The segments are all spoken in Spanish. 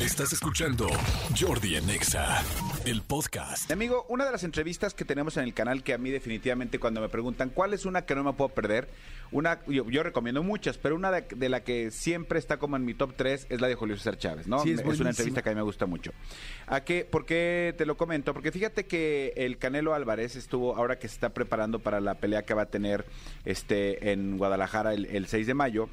Estás escuchando Jordi Anexa, el podcast. Amigo, una de las entrevistas que tenemos en el canal que a mí definitivamente cuando me preguntan cuál es una que no me puedo perder, una yo, yo recomiendo muchas, pero una de, de la que siempre está como en mi top 3 es la de Julio César Chávez, ¿no? Sí, es una entrevista que a mí me gusta mucho. ¿A qué, ¿Por qué te lo comento? Porque fíjate que el Canelo Álvarez estuvo, ahora que se está preparando para la pelea que va a tener este en Guadalajara el, el 6 de mayo,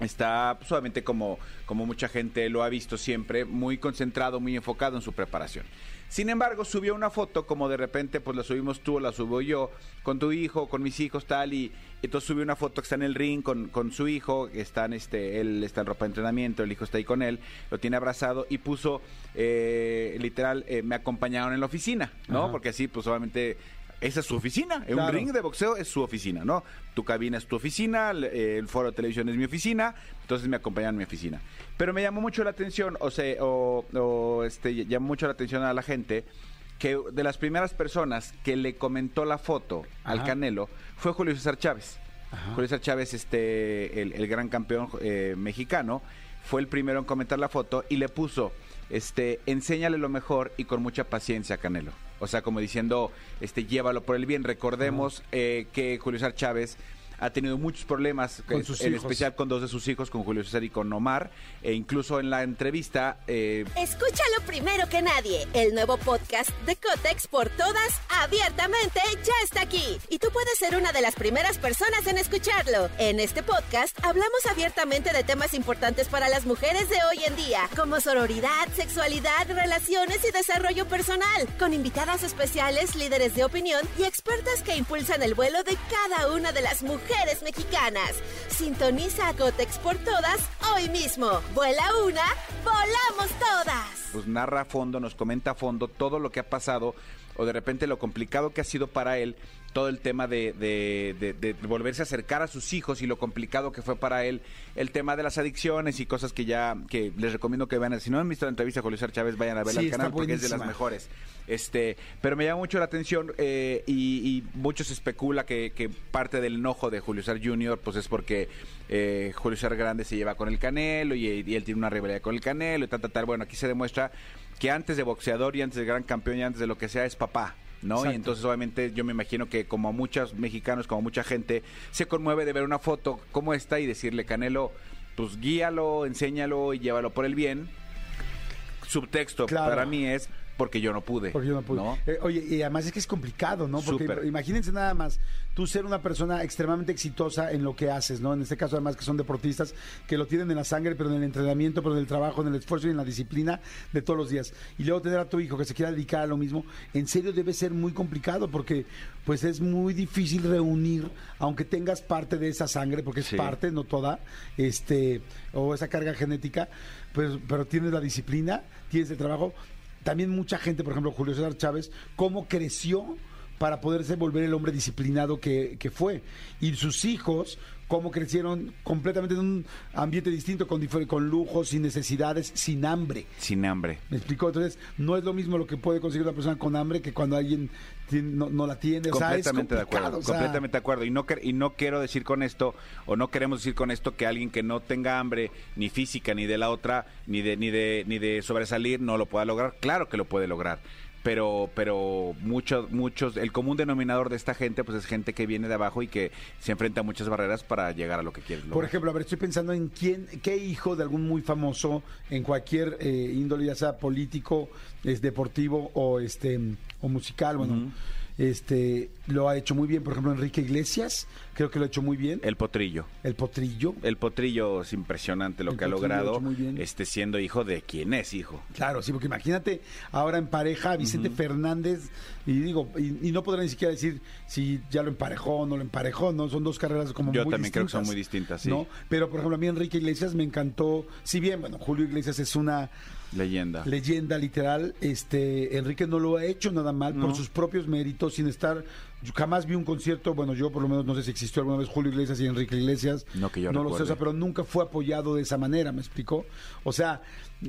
está pues, obviamente como, como mucha gente lo ha visto siempre, muy concentrado, muy enfocado en su preparación. Sin embargo, subió una foto como de repente pues la subimos tú o la subo yo con tu hijo, con mis hijos tal y entonces subió una foto que está en el ring con, con su hijo, que están este él está en ropa de entrenamiento, el hijo está ahí con él, lo tiene abrazado y puso eh, literal eh, me acompañaron en la oficina, ¿no? Ajá. Porque así pues obviamente esa es su oficina, en un Claro. ring de boxeo es su oficina, ¿no? Tu cabina es tu oficina, el, foro de televisión es mi oficina, entonces me acompañaron en mi oficina. Pero me llamó mucho la atención, o sea, o, o, este, llamó mucho la atención a la gente que de las primeras personas que le comentó la foto al. Canelo fue Julio César Chávez. Ajá. Julio César Chávez, este, el, el gran campeón eh, mexicano, fue el primero en comentar la foto y le puso, este, enséñale lo mejor y con mucha paciencia a Canelo. O sea, como diciendo, este, llévalo por el bien. Recordemos eh, que Julio César Chávez ha tenido muchos problemas, Con eh, sus en hijos. especial con dos de sus hijos, con Julio César y con Omar. E incluso en la entrevista eh, Escúchalo primero que nadie. El nuevo podcast de Cotex por todas, abiertamente, ya está aquí. Y tú puedes ser una de las primeras personas en escucharlo. En este podcast hablamos abiertamente de temas importantes para las mujeres de hoy en día, como sororidad, sexualidad, relaciones y desarrollo personal, con invitadas especiales, líderes de opinión y expertas que impulsan el vuelo de cada una de las mujeres mexicanas. Sintoniza a Cotex por todas hoy mismo. Vuela una, volamos todas. pues narra a fondo, nos comenta a fondo todo lo que ha pasado o de repente lo complicado que ha sido para él todo el tema de, de- de- de volverse a acercar a sus hijos y lo complicado que fue para él el tema de las adicciones y cosas que ya que les recomiendo que vean si no han visto la entrevista con Luis Ar Chávez vayan a verla Sí, al canal porque es de las mejores este pero me llama mucho la atención eh, y, y mucho se especula que, que parte del enojo de Julio César Jr. pues es porque eh, Julio César Grande se lleva con el Canelo y, y él tiene una rivalidad con el Canelo y tal, tal, tal. Bueno, aquí se demuestra que antes de boxeador y antes de gran campeón y antes de lo que sea es papá. ¿No? Exacto. Y entonces obviamente yo me imagino que como muchos mexicanos, como mucha gente, se conmueve de ver una foto como esta y decirle, Canelo, pues guíalo, enséñalo y llévalo por el bien. Subtexto Claro. para mí es porque yo no pude. Porque yo no pude. ¿no? Eh, oye, y además es que es complicado, ¿no? Porque Súper. imagínense nada más, tú ser una persona extremadamente exitosa en lo que haces, ¿no? En este caso, además, que son deportistas que lo tienen en la sangre, pero en el entrenamiento, pero en el trabajo, en el esfuerzo y en la disciplina de todos los días. Y luego tener a tu hijo que se quiera dedicar a lo mismo, en serio debe ser muy complicado porque, pues, es muy difícil reunir, aunque tengas parte de esa sangre, porque es Sí. parte, no toda, este, o esa carga genética, pues, pero tienes la disciplina, tienes el trabajo también mucha gente, por ejemplo, Julio César Chávez, cómo creció para poderse volver el hombre disciplinado que, que fue. Y sus hijos, cómo crecieron completamente en un ambiente distinto, con, con lujos, sin necesidades, sin hambre. Sin hambre. ¿Me explicó? Entonces, no es lo mismo lo que puede conseguir una persona con hambre que cuando alguien tiene- no, no la tiene. O sea, es completamente de acuerdo, o sea, completamente de acuerdo. Y no, y no quiero decir con esto, o no queremos decir con esto que alguien que no tenga hambre, ni física, ni de la otra, ni de, ni de, ni de sobresalir, no lo pueda lograr. Claro que lo puede lograr. Pero, pero muchos, muchos, el común denominador de esta gente, pues es gente que viene de abajo y que se enfrenta a muchas barreras para llegar a lo que quiere. Por ejemplo, a ver, estoy pensando en quién, qué hijo de algún muy famoso en cualquier eh, índole, ya sea político, es deportivo o este o musical, bueno. Este, lo ha hecho muy bien. Por ejemplo, Enrique Iglesias, creo que lo ha hecho muy bien. El potrillo. El Potrillo. El potrillo es impresionante lo El que ha ha logrado, hecho muy bien. este siendo hijo de quién es hijo. Claro, sí, porque imagínate ahora en pareja a Vicente Fernández y digo, y, y no podrá ni siquiera decir si ya lo emparejó o no lo emparejó, ¿no? Son dos carreras como Yo muy también creo que son muy distintas, sí. ¿no? Pero por ejemplo, a mí Enrique Iglesias me encantó, si bien, bueno, Julio Iglesias es una Leyenda. leyenda literal, este Enrique no lo ha hecho nada mal por sus propios méritos, sin estar yo jamás vi un concierto, bueno, yo por lo menos no sé si existió alguna vez Julio Iglesias y Enrique Iglesias. No que yo No lo sé, o recuerde. sea, pero nunca fue apoyado de esa manera, ¿me explicó? O sea,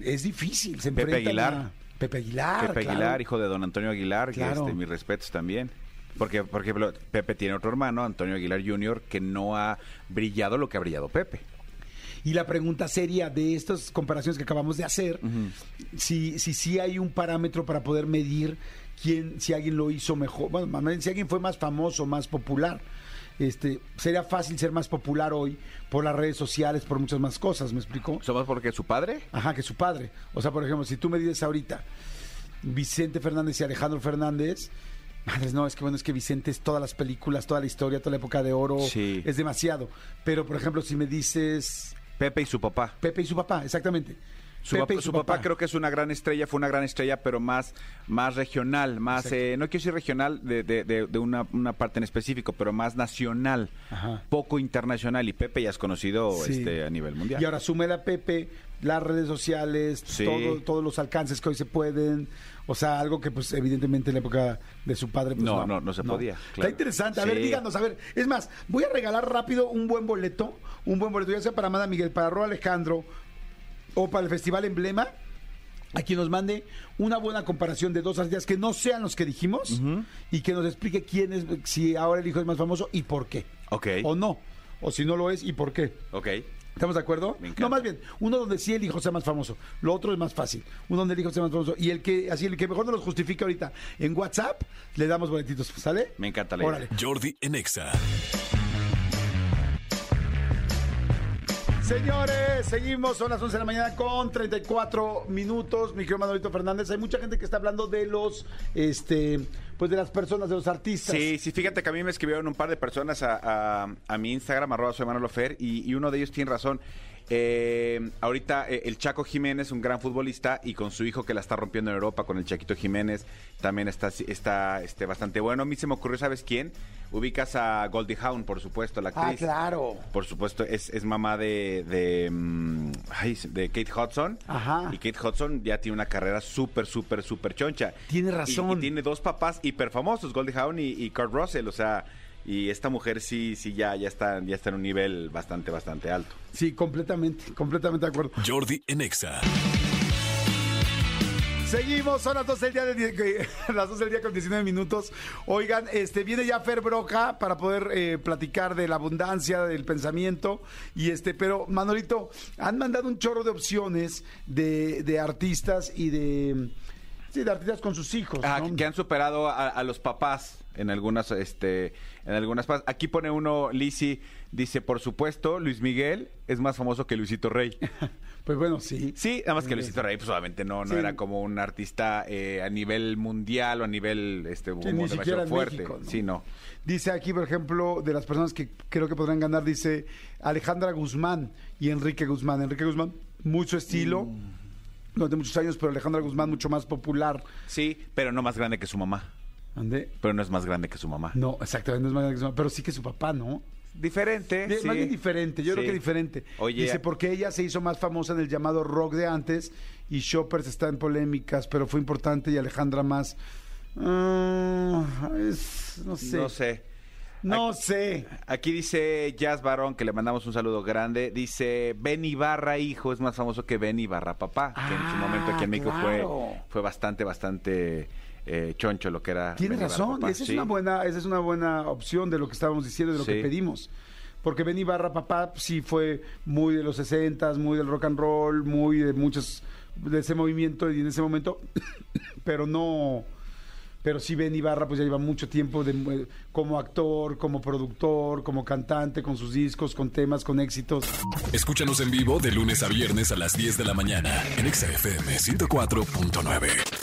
es difícil, se Pepe Aguilar. a- Pepe Aguilar. Pepe claro. Aguilar, hijo de don Antonio Aguilar, que, Claro. este, mis respetos también. Porque, por ejemplo, Pepe tiene otro hermano, Antonio Aguilar Jr., que no ha brillado lo que ha brillado Pepe. Y la pregunta seria de estas comparaciones que acabamos de hacer, si, si sí hay un parámetro para poder medir quién, si alguien lo hizo mejor, bueno, más bien, si alguien fue más famoso, más popular. Este, sería fácil ser más popular hoy por las redes sociales, por muchas más cosas, ¿me explicó? ¿Somos porque su padre? Ajá, que su padre. O sea, por ejemplo, si tú me dices ahorita Vicente Fernández y Alejandro Fernández, madres, no, es que bueno, es que Vicente es todas las películas, toda la historia, toda la época de oro, Sí. es demasiado. Pero, por ejemplo, si me dices Pepe y su papá. Pepe y su papá, exactamente. Su, Pepe papá, y su papá creo que es una gran estrella, fue una gran estrella, pero más, más regional, más, eh, no quiero decir regional de, de- de- de una, una parte en específico, pero más nacional, Ajá. poco internacional. Y Pepe ya es conocido Sí. este, a nivel mundial. Y ahora súmele a Pepe las redes sociales, Sí. todo- todos los alcances que hoy se pueden. O sea, algo que pues evidentemente en la época de su padre pues, No, no, no se podía, Está claro. interesante. A ver, Sí. díganos, a ver. Es más, voy a regalar rápido un buen boleto, un buen boleto, ya sea para Amanda Miguel, para Ro Alejandro o para el Festival Emblema. A quien nos mande una buena comparación de dos artistas que no sean los que dijimos y que nos explique quién es, si ahora el hijo es más famoso y por qué. Ok. O no. O si no lo es y por qué. Ok. ¿Estamos de acuerdo? Me encanta. No, más bien, uno donde sí el hijo sea más famoso, lo otro es más fácil. Uno donde el hijo sea más famoso y el que así el que mejor nos los justifique ahorita en WhatsApp, le damos boletitos, ¿sale? Me encanta la Órale. idea. Jordi en Señores, seguimos, son las 11 de la mañana con 34 minutos. Mi querido Manolito Fernández, hay mucha gente que está hablando de los, este, pues de las personas, de los artistas. Sí, sí, fíjate que a mí me escribieron un par de personas a, mi Instagram, arroba soy Manolo Fer, y uno de ellos tiene razón. Eh, ahorita eh, el Chaco Jiménez, un gran futbolista, y con su hijo que la está rompiendo en Europa, con el Chaquito Jiménez, también está, está este, bastante bueno. A mí se me ocurrió, ¿sabes quién? Ubicas a Goldie Hawn, por supuesto, la Ah, actriz. claro. Por supuesto, es, es mamá de, de, mm, de Kate Hudson. Ajá. Y Kate Hudson ya tiene una carrera súper, súper, súper choncha. Tiene Y- razón. Y, tiene dos papás hiper famosos, Goldie Hawn y, y Kurt Russell. O sea, y esta mujer sí, sí ya, ya está, ya está en un nivel bastante, bastante alto. Sí, completamente, completamente de acuerdo. Jordi en Exa. Seguimos, son las 12 del día, de, las 12 del día con 19 minutos. Oigan, este viene ya Fer Broca para poder eh, platicar de la abundancia, del pensamiento. Y este, pero Manolito, han mandado un chorro de opciones de, de artistas y de. De artistas con sus hijos. Ah, ¿no? que han superado a, a los papás en algunas, este, en algunas Aquí pone uno, Lisi, dice, por supuesto, Luis Miguel es más famoso que Luisito Rey. Pues bueno, sí. Sí, nada más que Luisito Rey, pues obviamente no, no Sí. era como un artista eh, a nivel mundial o a nivel este Sí, ni siquiera fuerte. México, ¿no? Sí, no. Dice aquí, por ejemplo, de las personas que creo que podrán ganar, dice Alejandra Guzmán y Enrique Guzmán. Enrique Guzmán, mucho estilo, durante muchos años, pero Alejandra Guzmán mucho más popular. Sí, pero no más grande que su mamá. ¿Ande? Pero no es más grande que su mamá. No, exactamente, no es más grande que su mamá, pero sí que su papá, ¿no? Diferente. Di- sí. Más bien diferente, yo creo que diferente. Oye, Dice, porque ella se hizo más famosa en el llamado rock de antes y Shoppers está en polémicas, pero fue importante y Alejandra más. Ah, es- no sé. no sé. No sé. Aquí dice Jazz Barón, que le mandamos un saludo grande. Dice, Ben Ibarra, hijo, es más famoso que Ben Ibarra, papá. que en su Ah, momento aquí en México claro. fue, fue bastante, bastante eh, choncho lo que era. Tienes razón, esa es, una buena, esa es una buena opción de lo que estábamos diciendo, de lo que pedimos. Porque Ben Ibarra, papá, sí fue muy de los 60 muy del rock and roll, muy de muchos, de ese movimiento y en ese momento, pero no, pero sí Ben Ibarra pues ya lleva mucho tiempo de- como actor, como productor, como cantante, con sus discos, con temas, con éxitos. Escúchanos en vivo de lunes a viernes a las 10 de la mañana en Exa FM 104.9.